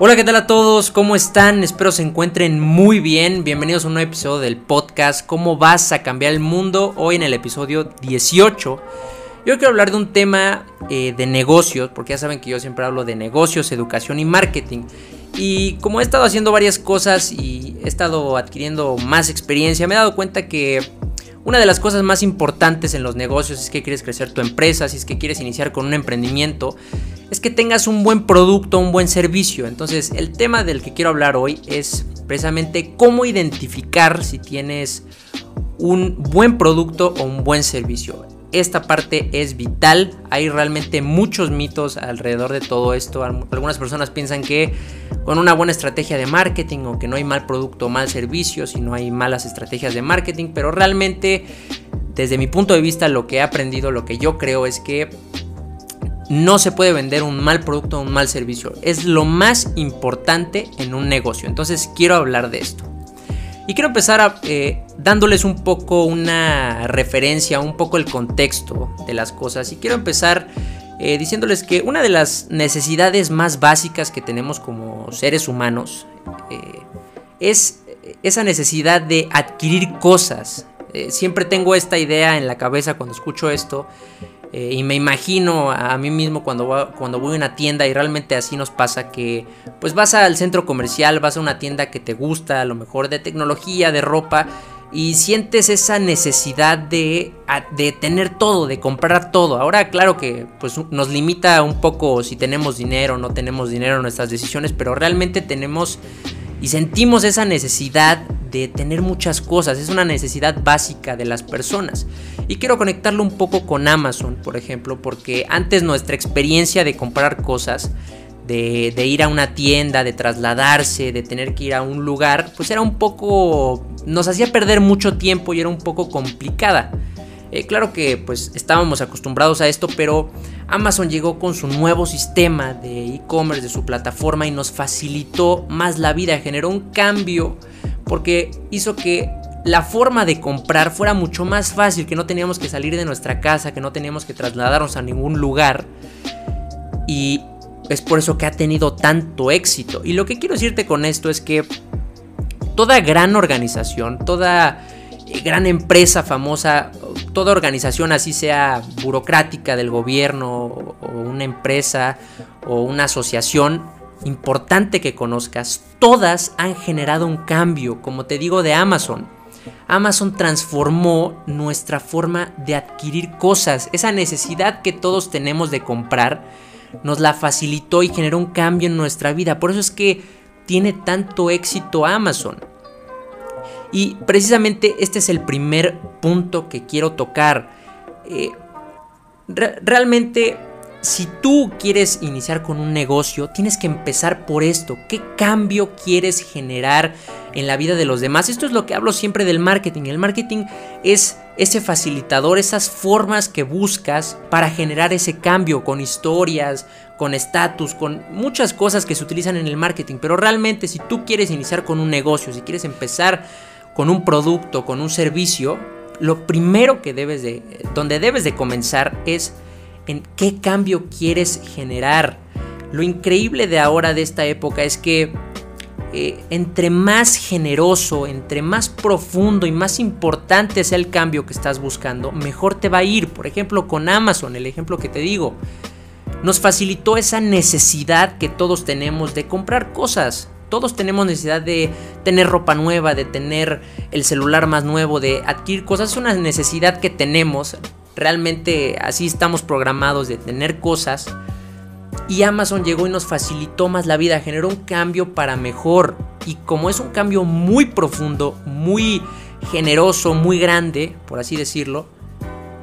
Hola, ¿qué tal a todos? ¿Cómo están? Espero se encuentren muy bien. Bienvenidos a un nuevo episodio del podcast ¿Cómo vas a cambiar el mundo? Hoy en el episodio 18. Yo quiero hablar de un tema eh, de negocios, porque ya saben que yo siempre hablo de negocios, educación y marketing. Y como he estado haciendo varias cosas y he estado adquiriendo más experiencia, me he dado cuenta que una de las cosas más importantes en los negocios es que quieres crecer tu empresa, si es que quieres iniciar con un emprendimiento, es que tengas un buen producto, un buen servicio. Entonces, el tema del que quiero hablar hoy es precisamente cómo identificar si tienes un buen producto o un buen servicio esta parte es vital. Hay realmente muchos mitos alrededor de todo esto. Algunas personas piensan que con una buena estrategia de marketing o que no hay mal producto o mal servicio, si no hay malas estrategias de marketing, pero realmente desde mi punto de vista lo que he aprendido, lo que yo creo es que no se puede vender un mal producto o un mal servicio. Es lo más importante en un negocio. Entonces quiero hablar de esto. Y quiero empezar eh, dándoles un poco una referencia, un poco el contexto de las cosas. Y quiero empezar eh, diciéndoles que una de las necesidades más básicas que tenemos como seres humanos eh, es esa necesidad de adquirir cosas. siempre tengo esta idea en la cabeza cuando escucho esto eh, y me imagino a mí mismo cuando, cuando voy a una tienda y realmente así nos pasa que pues vas al centro comercial, vas a una tienda que te gusta, a lo mejor de tecnología, de ropa, y sientes esa necesidad de, de, tener todo, de comprar todo. Ahora, claro que pues, nos limita un poco si tenemos dinero o no tenemos dinero en nuestras decisiones, pero realmente tenemos y sentimos esa necesidad de tener muchas cosas, es una necesidad básica de las personas. Y quiero conectarlo un poco con Amazon, por ejemplo, porque antes nuestra experiencia de comprar cosas, de, ir a una tienda, de trasladarse, de tener que ir a un lugar, pues era un poco... nos hacía perder mucho tiempo y era un poco complicada. Eh, claro que pues estábamos acostumbrados a esto, pero Amazon llegó con su nuevo sistema de e-commerce, de su plataforma y nos facilitó más la vida, generó un cambio porque hizo que la forma de comprar fuera mucho más fácil, que no teníamos que salir de nuestra casa, que no teníamos que trasladarnos a ningún lugar. Y es por eso que ha tenido tanto éxito. Y lo que quiero decirte con esto es que toda gran organización, toda gran empresa famosa, toda organización así sea burocrática del gobierno o una empresa o una asociación, importante que conozcas, todas han generado un cambio, como te digo, de Amazon. Amazon transformó nuestra forma de adquirir cosas, esa necesidad que todos tenemos de comprar, nos la facilitó y generó un cambio en nuestra vida. Por eso es que tiene tanto éxito Amazon. Y precisamente este es el primer punto que quiero tocar. Eh, realmente si tú quieres iniciar con un negocio, tienes que empezar por esto. ¿Qué cambio quieres generar en la vida de los demás? Esto es lo que hablo siempre del marketing. El marketing es ese facilitador, esas formas que buscas para generar ese cambio con historias, con estatus, con muchas cosas que se utilizan en el marketing. Pero realmente si tú quieres iniciar con un negocio, si quieres empezar con un producto, con un servicio, lo primero que debes de, donde debes de comenzar es en qué cambio quieres generar. Lo increíble de ahora, de esta época, es que eh, entre más generoso, entre más profundo y más importante sea el cambio que estás buscando, mejor te va a ir. Por ejemplo, con Amazon, el ejemplo que te digo, nos facilitó esa necesidad que todos tenemos de comprar cosas. Todos tenemos necesidad de tener ropa nueva, de tener el celular más nuevo, de adquirir cosas. Es una necesidad que tenemos Realmente así estamos programados de tener cosas. Y Amazon llegó y nos facilitó más la vida, generó un cambio para mejor. Y como es un cambio muy profundo, muy generoso, muy grande, por así decirlo,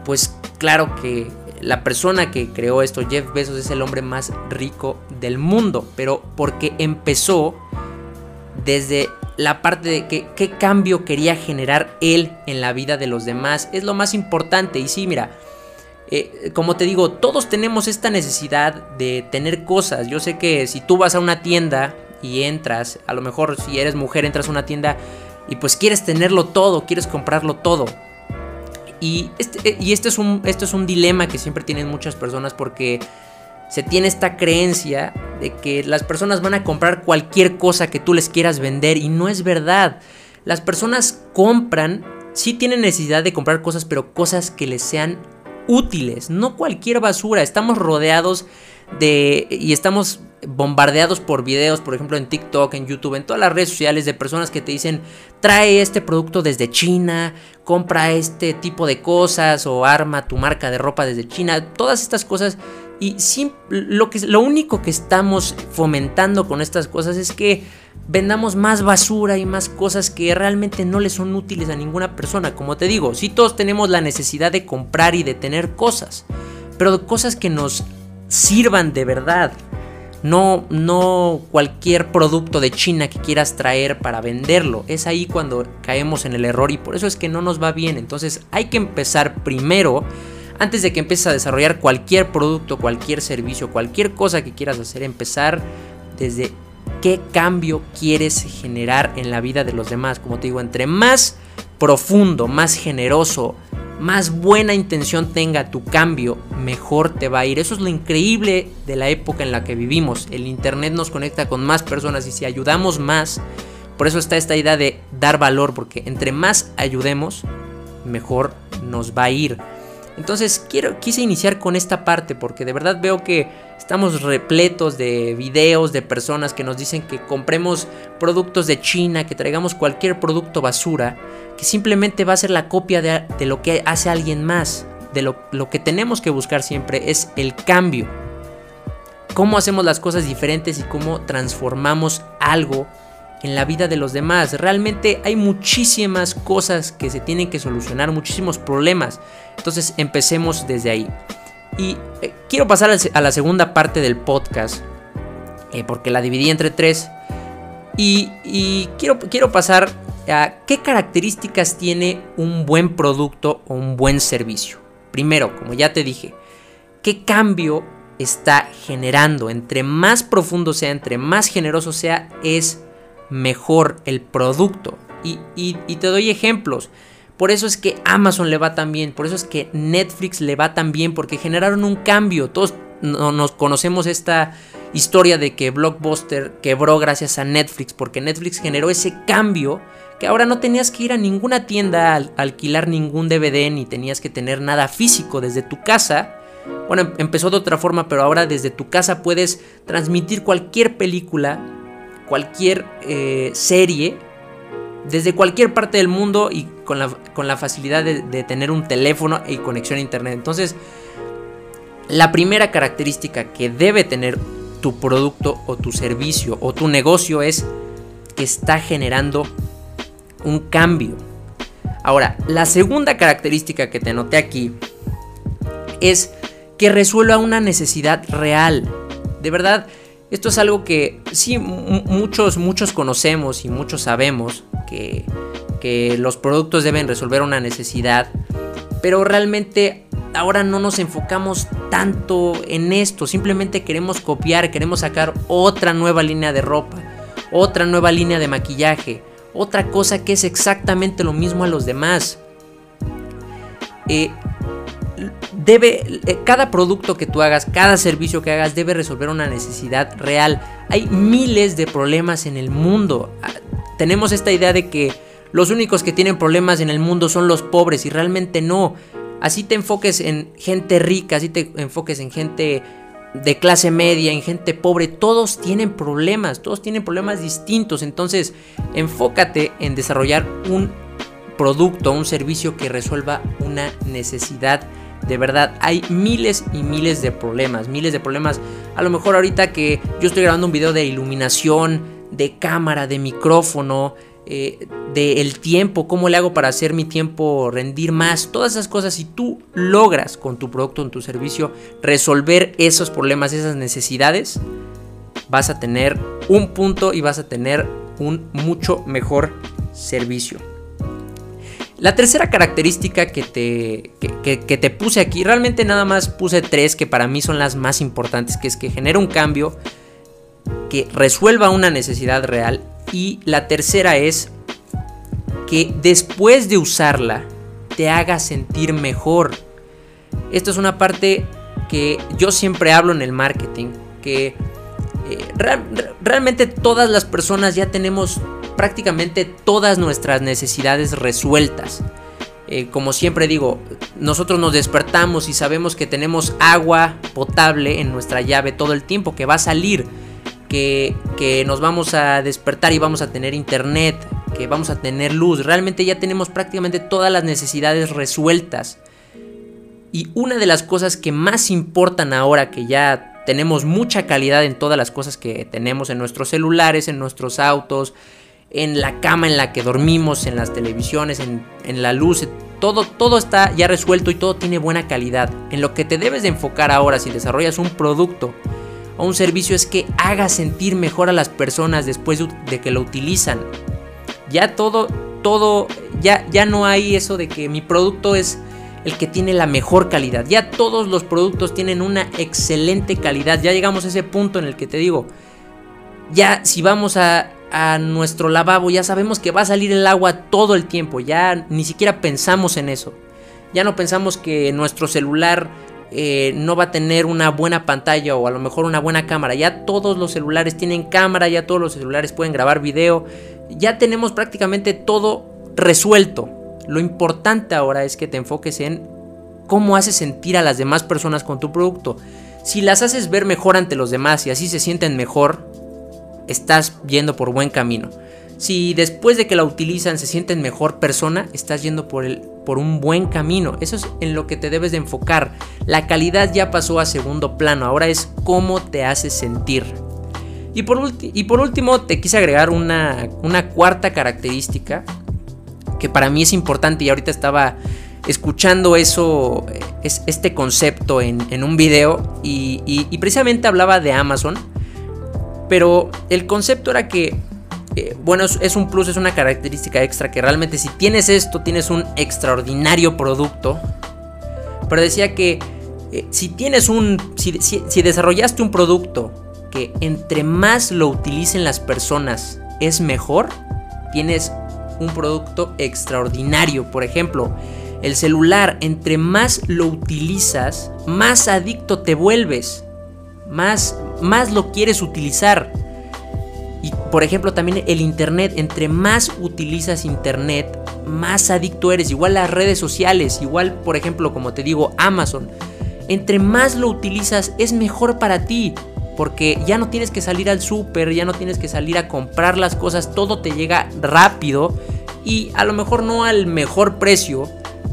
pues claro que la persona que creó esto, Jeff Bezos, es el hombre más rico del mundo. Pero porque empezó desde la parte de que, qué cambio quería generar él en la vida de los demás. Es lo más importante. Y sí, mira, eh, como te digo, todos tenemos esta necesidad de tener cosas. Yo sé que si tú vas a una tienda y entras, a lo mejor si eres mujer entras a una tienda y pues quieres tenerlo todo, quieres comprarlo todo. Y este, y este es, un, esto es un dilema que siempre tienen muchas personas porque se tiene esta creencia de que las personas van a comprar cualquier cosa que tú les quieras vender y no es verdad. Las personas compran, sí tienen necesidad de comprar cosas, pero cosas que les sean útiles, no cualquier basura. Estamos rodeados de y estamos bombardeados por videos, por ejemplo en TikTok, en YouTube, en todas las redes sociales de personas que te dicen, trae este producto desde China, compra este tipo de cosas o arma tu marca de ropa desde China, todas estas cosas. Y lo, lo único que estamos fomentando con estas cosas es que vendamos más basura y más cosas que realmente no le son útiles a ninguna persona. Como te digo, si todos tenemos la necesidad de comprar y de tener cosas, pero cosas que nos sirvan de verdad. No, no cualquier producto de China que quieras traer para venderlo. Es ahí cuando caemos en el error y por eso es que no nos va bien. Entonces hay que empezar primero, antes de que empieces a desarrollar cualquier producto, cualquier servicio, cualquier cosa que quieras hacer, empezar desde qué cambio quieres generar en la vida de los demás. Como te digo, entre más profundo, más generoso, más buena intención tenga tu cambio, mejor te va a ir. Eso es lo increíble de la época en la que vivimos. El Internet nos conecta con más personas y si ayudamos más, por eso está esta idea de dar valor, porque entre más ayudemos, mejor nos va a ir. Entonces quiero, quise iniciar con esta parte porque de verdad veo que estamos repletos de videos de personas que nos dicen que compremos productos de China, que traigamos cualquier producto basura, que simplemente va a ser la copia de, lo que hace alguien más. De lo, lo que tenemos que buscar siempre es el cambio. Cómo hacemos las cosas diferentes y cómo transformamos algo en la vida de los demás. Realmente hay muchísimas cosas que se tienen que solucionar, muchísimos problemas. Entonces empecemos desde ahí. Y eh, quiero pasar a la segunda parte del podcast, eh, porque la dividí entre tres. Y, quiero, quiero pasar a qué características tiene un buen producto o un buen servicio. Primero, como ya te dije, qué cambio está generando. Entre más profundo sea, entre más generoso sea, es mejor el producto. Y, te doy ejemplos. Por eso es que Amazon le va tan bien, por eso es que Netflix le va tan bien, porque generaron un cambio. Todos nos conocemos esta historia de que Blockbuster quebró gracias a Netflix, porque Netflix generó ese cambio que ahora no tenías que ir a ninguna tienda a alquilar ningún DVD ni tenías que tener nada físico desde tu casa. Bueno, em, empezó de otra forma, pero ahora desde tu casa puedes transmitir cualquier película cualquier eh, serie desde cualquier parte del mundo y con la, con la facilidad de, de, tener un teléfono y conexión a internet. Entonces, la primera característica que debe tener tu producto o tu servicio o tu negocio es que está generando un cambio. Ahora, la segunda característica que te noté aquí es que resuelva una necesidad real. De verdad, esto es algo que sí, muchos, muchos conocemos y muchos sabemos que, que los productos deben resolver una necesidad, pero realmente ahora no nos enfocamos tanto en esto, simplemente queremos copiar, queremos sacar otra nueva línea de ropa, otra nueva línea de maquillaje, otra cosa que es exactamente lo mismo a los demás. Eh, debe, eh, cada producto que tú hagas, cada servicio que hagas debe resolver una necesidad real. Hay miles de problemas en el mundo. Ah, tenemos esta idea de que los únicos que tienen problemas en el mundo son los pobres y realmente no. Así te enfoques en gente rica, así te enfoques en gente de clase media, en gente pobre, todos tienen problemas, todos tienen problemas distintos. Entonces, enfócate en desarrollar un producto, un servicio que resuelva una necesidad de verdad, hay miles y miles de problemas, miles de problemas. A lo mejor ahorita que yo estoy grabando un video de iluminación, de cámara, de micrófono, eh, de el tiempo, cómo le hago para hacer mi tiempo rendir más, todas esas cosas, si tú logras con tu producto, en tu servicio, resolver esos problemas, esas necesidades, vas a tener un punto y vas a tener un mucho mejor servicio. La tercera característica que te, que, te puse aquí, realmente nada más puse tres que para mí son las más importantes, que es que genera un cambio, que resuelva una necesidad real. Y la tercera es que después de usarla te haga sentir mejor. Esto es una parte que yo siempre hablo en el marketing, que eh, realmente todas las personas ya tenemos prácticamente todas nuestras necesidades resueltas. Eh, como siempre digo, nosotros nos despertamos y sabemos que tenemos agua potable en nuestra llave todo el tiempo, que va a salir, que, que nos vamos a despertar y vamos a tener internet, que vamos a tener luz. Realmente ya tenemos prácticamente todas las necesidades resueltas. Y una de las cosas que más importan ahora que ya tenemos mucha calidad en todas las cosas que tenemos en nuestros celulares, en nuestros autos, en la cama en la que dormimos, en las televisiones, en, la luz, todo, todo está ya resuelto y todo tiene buena calidad. En lo que te debes de enfocar ahora si desarrollas un producto o un servicio es que haga sentir mejor a las personas después de que lo utilizan. Ya todo, todo, ya, ya no hay eso de que mi producto es el que tiene la mejor calidad. Ya todos los productos tienen una excelente calidad. Ya llegamos a ese punto en el que te digo, ya si vamos a, a nuestro lavabo, ya sabemos que va a salir el agua todo el tiempo. Ya ni siquiera pensamos en eso. Ya no pensamos que nuestro celular eh, no va a tener una buena pantalla o a lo mejor una buena cámara. Ya todos los celulares tienen cámara, ya todos los celulares pueden grabar video. Ya tenemos prácticamente todo resuelto. Lo importante ahora es que te enfoques en cómo haces sentir a las demás personas con tu producto. Si las haces ver mejor ante los demás y así se sienten mejor, estás yendo por buen camino. Si después de que la utilizan se sienten mejor persona, estás yendo por, el, por un buen camino. Eso es en lo que te debes de enfocar. La calidad ya pasó a segundo plano, ahora es cómo te hace sentir. Y por, y por último, te quise agregar una, una cuarta característica que para mí es importante y ahorita estaba escuchando eso, es, este concepto en, un video y, precisamente hablaba de Amazon, pero el concepto era que, eh, bueno, es, un plus, es una característica extra que realmente si tienes esto, tienes un extraordinario producto, pero decía que eh, si tienes un, si desarrollaste un producto que entre más lo utilicen las personas es mejor, tienes un producto extraordinario. Por ejemplo, el celular, entre más lo utilizas, más adicto te vuelves, más, más lo quieres utilizar. Y por ejemplo también el Internet, entre más utilizas Internet, más adicto eres. Igual las redes sociales, igual por ejemplo como te digo Amazon. Entre más lo utilizas es mejor para ti. Porque ya no tienes que salir al súper, ya no tienes que salir a comprar las cosas, todo te llega rápido y a lo mejor no al mejor precio,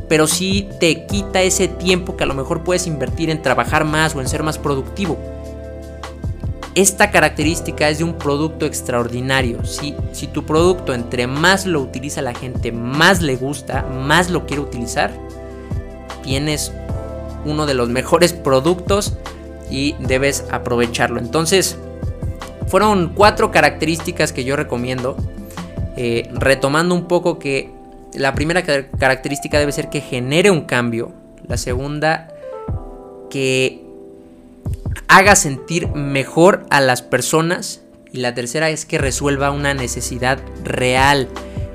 pero sí te quita ese tiempo que a lo mejor puedes invertir en trabajar más o en ser más productivo. Esta característica es de un producto extraordinario. Si, si tu producto entre más lo utiliza la gente, más le gusta, más lo quiere utilizar, tienes uno de los mejores productos y debes aprovecharlo. Entonces, fueron cuatro características que yo recomiendo eh, retomando un poco que la primera característica debe ser que genere un cambio. La segunda, que haga sentir mejor a las personas. Y la tercera es que resuelva una necesidad real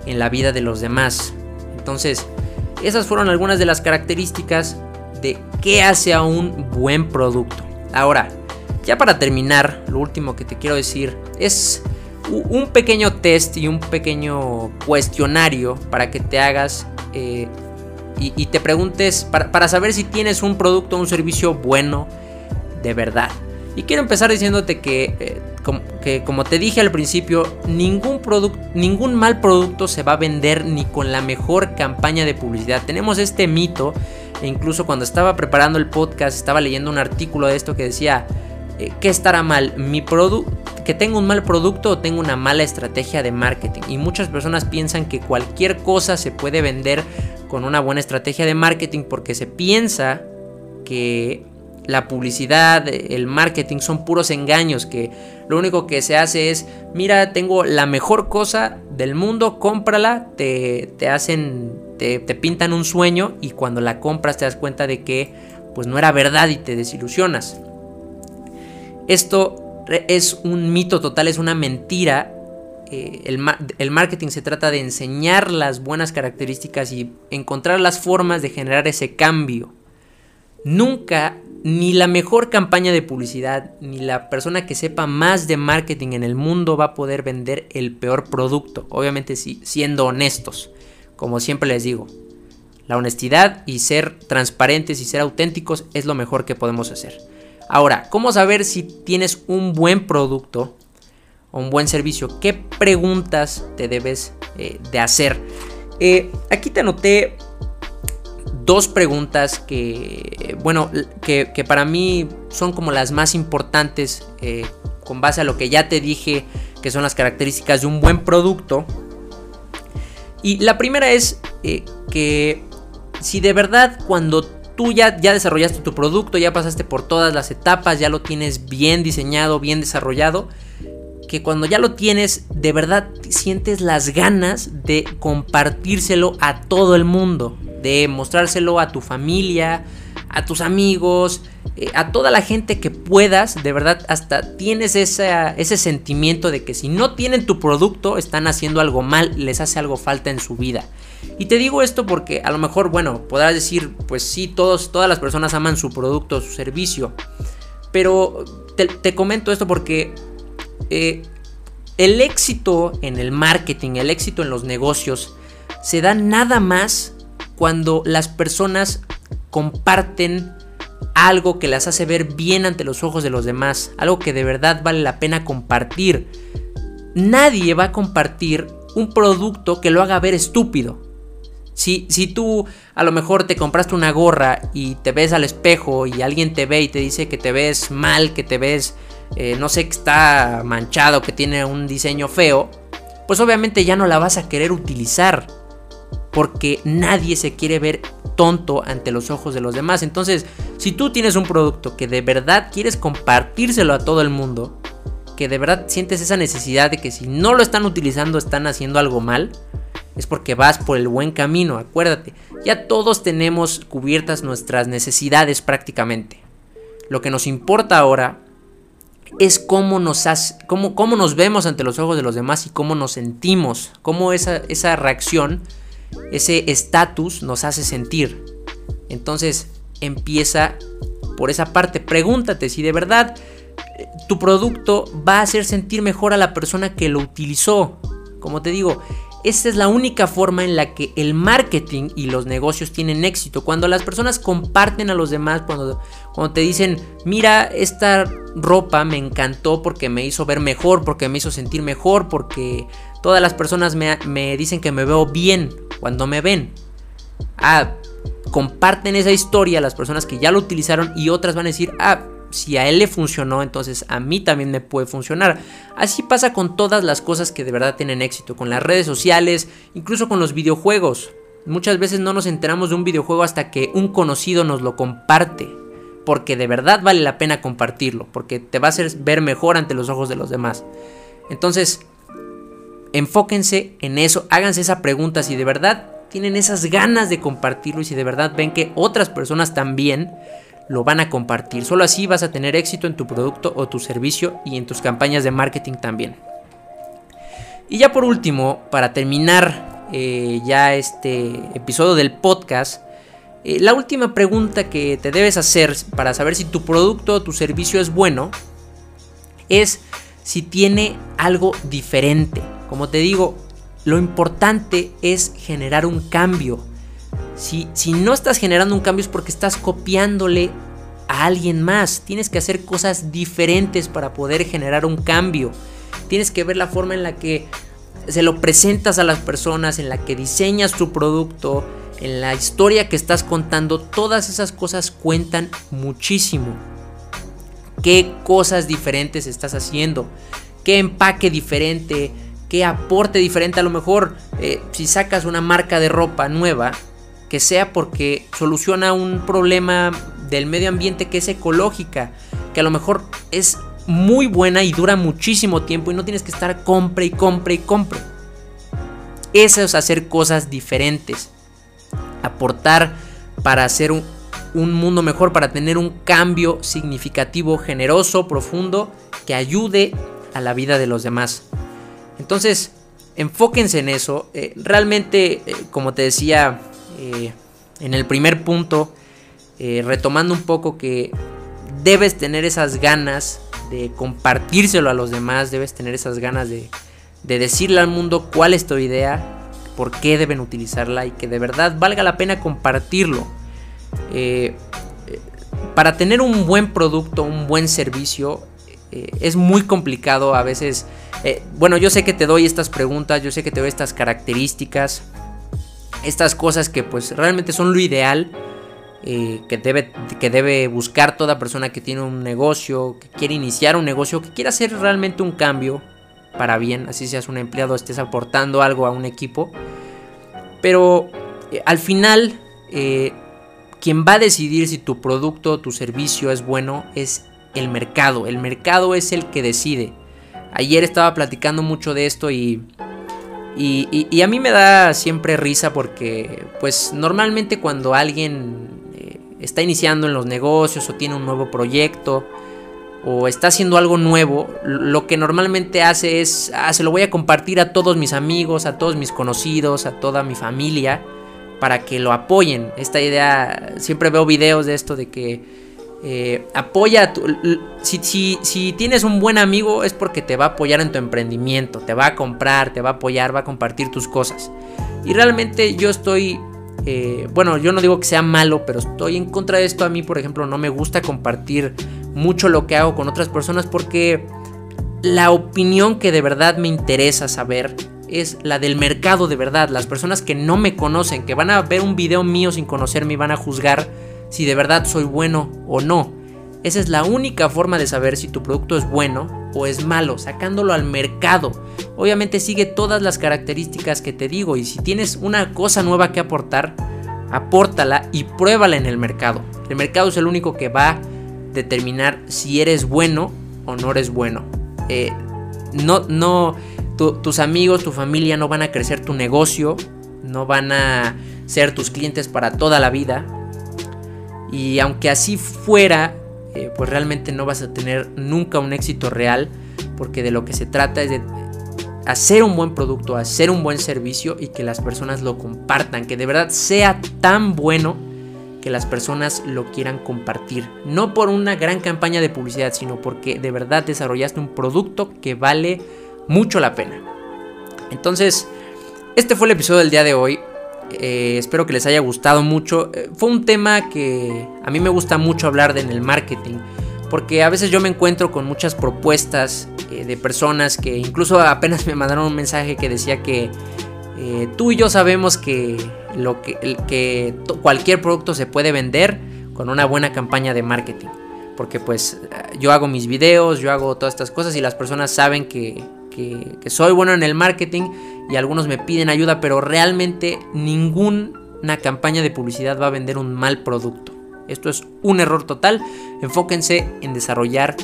en la vida de los demás. Entonces, esas fueron algunas de las características de qué hace a un buen producto. Ahora, ya para terminar, lo último que te quiero decir es un pequeño test y un pequeño cuestionario para que te hagas eh, y, te preguntes para, saber si tienes un producto o un servicio bueno de verdad. Y quiero empezar diciéndote que, eh, como te dije al principio, ningún, ningún mal producto se va a vender ni con la mejor campaña de publicidad. Tenemos este mito, e incluso cuando estaba preparando el podcast estaba leyendo un artículo de esto que decía, eh, ¿qué estará mal? ¿Mi que tengo un mal producto o tengo una mala estrategia de marketing. Y muchas personas piensan que cualquier cosa se puede vender con una buena estrategia de marketing porque se piensa que la publicidad, el marketing son puros engaños, que lo único que se hace es, mira, tengo la mejor cosa del mundo, cómprala, te, te hacen, te, te pintan un sueño y cuando la compras te das cuenta de que pues no era verdad y te desilusionas. Esto es un mito total, es una mentira. Eh, el, marketing se trata de enseñar las buenas características y encontrar las formas de generar ese cambio. nunca ni la mejor campaña de publicidad, ni la persona que sepa más de marketing en el mundo va a poder vender el peor producto. Obviamente sí, siendo honestos, como siempre les digo. La honestidad y ser transparentes y ser auténticos es lo mejor que podemos hacer. Ahora, ¿cómo saber si tienes un buen producto o un buen servicio? ¿Qué preguntas te debes eh, de hacer? Eh, aquí te anoté dos preguntas que, bueno, que, para mí son como las más importantes eh, con base a lo que ya te dije que son las características de un buen producto. Y la primera es eh, que si de verdad cuando tú ya, ya desarrollaste tu producto, ya pasaste por todas las etapas, ya lo tienes bien diseñado, bien desarrollado, que cuando ya lo tienes, de verdad sientes las ganas de compartírselo a todo el mundo de mostrárselo a tu familia, a tus amigos, eh, a toda la gente que puedas, de verdad, hasta tienes ese sentimiento de que si no tienen tu producto, están haciendo algo mal, les hace algo falta en su vida. Y te digo esto porque a lo mejor, bueno, podrás decir, pues sí, todos, todas las personas aman su producto, su servicio. Pero te, comento esto porque eh, el éxito en el marketing, el éxito en los negocios, se da nada más cuando las personas comparten algo que las hace ver bien ante los ojos de los demás, algo que de verdad vale la pena compartir. Nadie va a compartir un producto que lo haga ver estúpido. Si, si, tú a lo mejor te compraste una gorra y te ves al espejo y alguien te ve y te dice que te ves mal, que te ves, eh, no sé, que está manchado, que tiene un diseño feo, pues obviamente ya no la vas a querer utilizar porque nadie se quiere ver tonto ante los ojos de los demás. Entonces, si tú tienes un producto que de verdad quieres compartírselo a todo el mundo, que de verdad sientes esa necesidad de que si no lo están utilizando están haciendo algo mal, es porque vas por el buen camino, acuérdate. Ya todos tenemos cubiertas nuestras necesidades prácticamente. Lo que nos importa ahora es cómo nos, cómo, cómo nos vemos ante los ojos de los demás y cómo nos sentimos, cómo esa, esa reacción ese estatus nos hace sentir. Entonces empieza por esa parte. Pregúntate si de verdad eh, tu producto va a hacer sentir mejor a la persona que lo utilizó. Como te digo, esa es la única forma en la que el marketing y los negocios tienen éxito. Cuando las personas comparten a los demás, cuando, cuando te dicen, mira, esta ropa me encantó porque me hizo ver mejor, porque me hizo sentir mejor, porque todas las personas me, dicen que me veo bien cuando me ven. Ah, comparten esa historia las personas que ya lo utilizaron y otras van a decir, ah, si a él le funcionó, entonces a mí también me puede funcionar. Así pasa con todas las cosas que de verdad tienen éxito, con las redes sociales, incluso con los videojuegos. Muchas veces no nos enteramos de un videojuego hasta que un conocido nos lo comparte, porque de verdad vale la pena compartirlo, porque te va a hacer ver mejor ante los ojos de los demás. Entonces, enfóquense en eso, háganse esa pregunta si de verdad tienen esas ganas de compartirlo y si de verdad ven que otras personas también lo van a compartir. Solo así vas a tener éxito en tu producto o tu servicio y en tus campañas de marketing también. Y ya por último, para terminar eh, ya este episodio del podcast, eh, la última pregunta que te debes hacer para saber si tu producto o tu servicio es bueno es si tiene algo diferente. Como te digo, lo importante es generar un cambio. Si, si no estás generando un cambio es porque estás copiándole a alguien más. Tienes que hacer cosas diferentes para poder generar un cambio. Tienes que ver la forma en la que se lo presentas a las personas, en la que diseñas tu producto, en la historia que estás contando. Todas esas cosas cuentan muchísimo. ¿Qué cosas diferentes estás haciendo? ¿Qué empaque diferente? Qué aporte diferente. A lo mejor eh, si sacas una marca de ropa nueva, que sea porque soluciona un problema del medio ambiente que es ecológica, que a lo mejor es muy buena y dura muchísimo tiempo y no tienes que estar compre y compre y compre. Eso es hacer cosas diferentes. Aportar para hacer un, un mundo mejor, para tener un cambio significativo, generoso, profundo, que ayude a la vida de los demás. Entonces, enfóquense en eso. Eh, realmente, eh, como te decía eh, en el primer punto, retomando un poco que debes tener esas ganas de compartírselo a los demás, debes tener esas ganas de, decirle al mundo cuál es tu idea, por qué deben utilizarla y que de verdad valga la pena compartirlo. Para tener un buen producto, un buen servicio, es muy complicado a veces. bueno, yo sé que te doy estas preguntas, yo sé que te doy estas características, estas cosas que pues realmente son lo ideal eh, que, debe, que debe buscar toda persona que tiene un negocio, que quiere iniciar un negocio, que quiere hacer realmente un cambio para bien, así seas un empleado, estés aportando algo a un equipo. Pero eh, al final, eh, quien va a decidir si tu producto o tu servicio es bueno es el mercado. El mercado es el que decide. Ayer estaba platicando mucho de esto y y, a mí me da siempre risa porque, pues normalmente cuando alguien eh, está iniciando en los negocios o tiene un nuevo proyecto o está haciendo algo nuevo, lo que normalmente hace es, ah, se lo voy a compartir a todos mis amigos, a todos mis conocidos, a toda mi familia, para que lo apoyen. Esta idea, siempre veo videos de esto de que eh, apoya, si, si, tienes un buen amigo es porque te va a apoyar en tu emprendimiento, te va a comprar, te va a apoyar, va a compartir tus cosas. Y realmente yo estoy, eh, bueno, yo no digo que sea malo, pero estoy en contra de esto. A mí, por ejemplo, no me gusta compartir mucho lo que hago con otras personas porque la opinión que de verdad me interesa saber es la del mercado de verdad. Las personas que no me conocen, que van a ver un video mío sin conocerme y van a juzgar si de verdad soy bueno o no. Esa es la única forma de saber si tu producto es bueno o es malo, sacándolo al mercado. Obviamente sigue todas las características que te digo y si tienes una cosa nueva que aportar, apórtala y pruébala en el mercado. El mercado es el único que va a determinar si eres bueno o no eres bueno. Eh, no, no, tus amigos, tu familia no van a crecer tu negocio, no van a ser tus clientes para toda la vida. Y aunque así fuera, eh, pues realmente no vas a tener nunca un éxito real, porque de lo que se trata es de hacer un buen producto, hacer un buen servicio y que las personas lo compartan, que de verdad sea tan bueno que las personas lo quieran compartir. No por una gran campaña de publicidad, sino porque de verdad desarrollaste un producto que vale mucho la pena. Entonces, este fue el episodio del día de hoy. Eh, espero que les haya gustado mucho. Eh, fue un tema que a mí me gusta mucho hablar de en el marketing. Porque a veces yo me encuentro con muchas propuestas eh, de personas que incluso apenas me mandaron un mensaje que decía que tú y yo sabemos que, lo que, cualquier producto se puede vender con una buena campaña de marketing. Porque pues yo hago mis videos, yo hago todas estas cosas y las personas saben que, que, soy bueno en el marketing y algunos me piden ayuda, pero realmente ninguna campaña de publicidad va a vender un mal producto. Esto es un error total. Enfóquense en desarrollar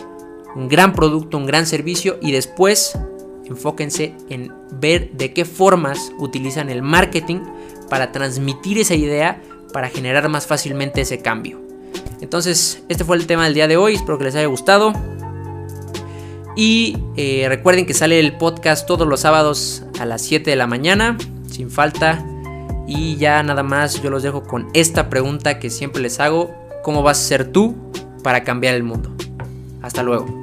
un gran producto, un gran servicio y después enfóquense en ver de qué formas utilizan el marketing para transmitir esa idea para generar más fácilmente ese cambio. Entonces, este fue el tema del día de hoy, espero que les haya gustado. Y eh, recuerden que sale el podcast todos los sábados a las 7 de la mañana, sin falta. Y ya nada más yo los dejo con esta pregunta que siempre les hago. ¿Cómo vas a ser tú para cambiar el mundo? Hasta luego.